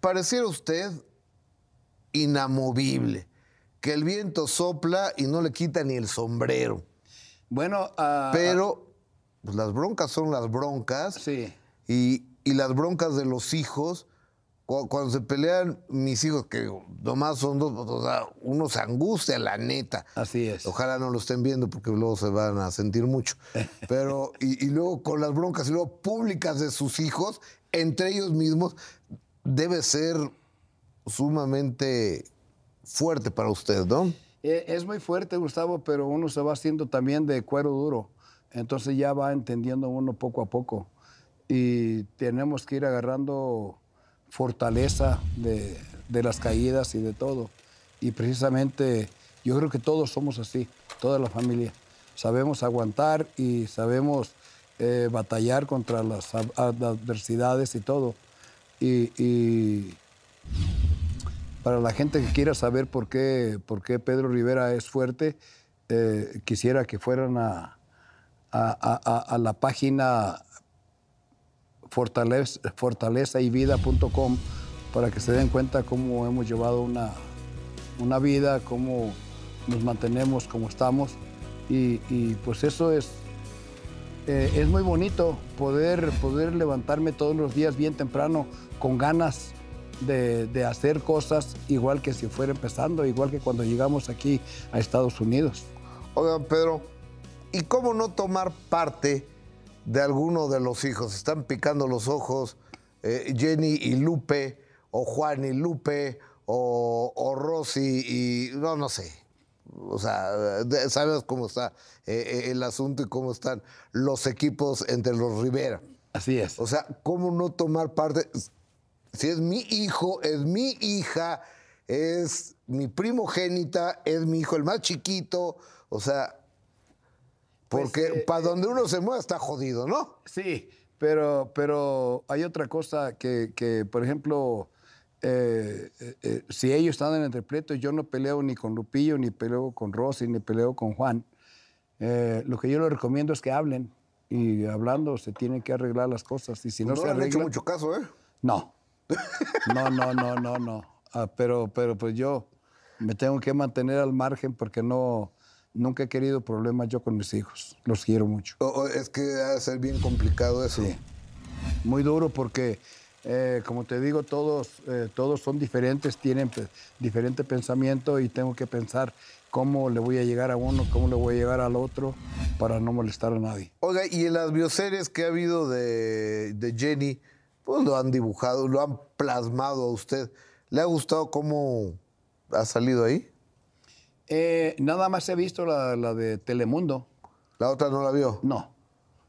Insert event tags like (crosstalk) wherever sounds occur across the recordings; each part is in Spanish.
pareciera usted inamovible, que el viento sopla y no le quita ni el sombrero. Bueno, ah, Pero pues, las broncas son las broncas. sí. Y, y las broncas de los hijos, cu- cuando se pelean mis hijos, que nomás son dos, o sea, uno se angustia, la neta. Así es. Ojalá no lo estén viendo porque luego se van a sentir mucho. (laughs) Pero, y, y luego con las broncas y luego públicas de sus hijos, entre ellos mismos, debe ser sumamente fuerte para usted, ¿no? Eh, Es muy fuerte, Gustavo, pero uno se va haciendo también de cuero duro. Entonces ya va entendiendo uno poco a poco. Y tenemos que ir agarrando fortaleza de, de las caídas y de todo. Y precisamente yo creo que todos somos así, toda la familia. Sabemos aguantar y sabemos eh, batallar contra las ad- ad- adversidades y todo. Y, para la gente que quiera saber por qué, por qué Pedro Rivera es fuerte, eh, quisiera que fueran a, a- la página fortaleza, fortalezayvida.com para que se den cuenta cómo hemos llevado una, una vida, cómo nos mantenemos como estamos. Y, y, pues eso es, eh, es muy bonito poder, poder levantarme todos los días bien temprano con ganas de, de hacer cosas igual que si fuera empezando, igual que cuando llegamos aquí a Estados Unidos. Oigan, Pedro, ¿y cómo no tomar parte de alguno de los hijos? Están picando los ojos eh, Jenny y Lupe, o Juan y Lupe, o, o Rosy y. No, no sé. O sea, sabes cómo está eh, eh, el asunto y cómo están los equipos entre los Rivera. Así es. O sea, ¿cómo no tomar parte? Si es mi hijo, es mi hija, es mi primogénita, es mi hijo el más chiquito. O sea, porque Pues, eh, para donde uno se mueva está jodido, ¿no? Sí, pero, pero hay otra cosa que, que, por ejemplo, eh, eh, si ellos están en el pleito, yo no peleo ni con Lupillo, ni peleo con Rosy, ni peleo con Juan. Eh, lo que yo les recomiendo es que hablen y hablando se tienen que arreglar las cosas. Y si no, no se le han hecho arreglan, mucho caso, ¿eh? no. (laughs) No, no, no, no, no. Ah, pero, pero pues yo me tengo que mantener al margen porque no, nunca he querido problemas yo con mis hijos. Los quiero mucho. O- o es que ha de ser bien complicado eso. Sí. Muy duro porque, eh, como te digo, todos, eh, todos son diferentes, tienen pe- diferente pensamiento y tengo que pensar cómo le voy a llegar a uno, cómo le voy a llegar al otro para no molestar a nadie. Oiga, y en las bioseries que ha habido de, de Jenny, pues lo han dibujado, lo han plasmado a usted. ¿Le ha gustado cómo ha salido ahí? Eh, nada más he visto la, la de Telemundo. La otra no la vio. No,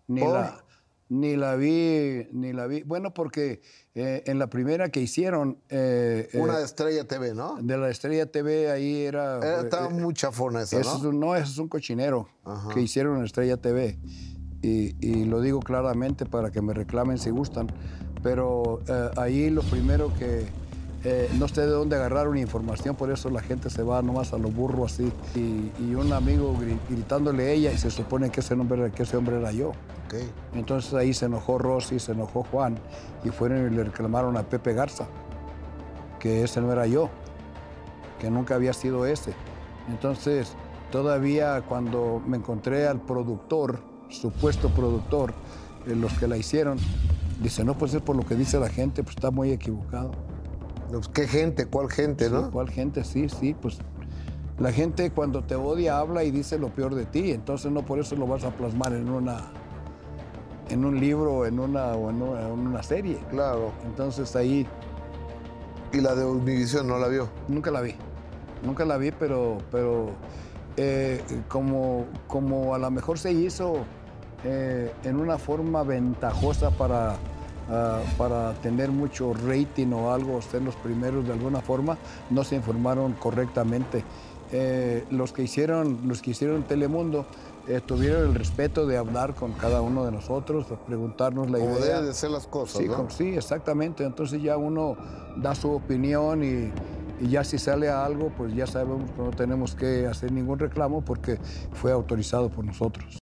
ni ¿Por? la, ni la vi, ni la vi. Bueno, porque eh, en la primera que hicieron eh, eh, Una de Estrella TV, ¿no? de la Estrella TV, ahí era... Era- estaba eh, muy chafona esa, Eso es ¿no? un- no, eso es un cochinero Ajá. que hicieron en Estrella TV. Y, y lo digo claramente para que me reclamen si gustan. Pero eh, ahí lo primero que eh, no sé de dónde agarraron información, por eso la gente se va nomás a lo burro así. Y, y un amigo gri- gritándole a ella y se supone que ese, hombre, que ese hombre era yo. Entonces ahí se enojó Rosy, se enojó Juan y fueron y le reclamaron a Pepe Garza, que ese no era yo, que nunca había sido ese. Entonces, todavía cuando me encontré al productor, supuesto productor, eh, los que la hicieron, dice, no puede ser por lo que dice la gente, pues está muy equivocado. Pues, ¿Qué gente? ¿Cuál gente, Sí, no? ¿Cuál gente? Sí, sí, pues la gente cuando te odia habla y dice lo peor de ti, entonces no por eso lo vas a plasmar en una en un libro en una, o en una, en una serie. Claro. Entonces ahí Y la de Univision no la vio. nunca la vi, nunca la vi, pero, pero eh, como, como a lo mejor se hizo eh, en una forma ventajosa para, ah, para tener mucho rating o algo, ser los primeros de alguna forma, no se informaron correctamente. Eh, los, que hicieron, los que hicieron Telemundo eh, tuvieron el respeto de hablar con cada uno de nosotros, de preguntarnos la Como idea. deben de ser las cosas, Sí, ¿no? sí, exactamente. Entonces ya uno da su opinión y, y ya si sale a algo, pues ya sabemos que no tenemos que hacer ningún reclamo porque fue autorizado por nosotros.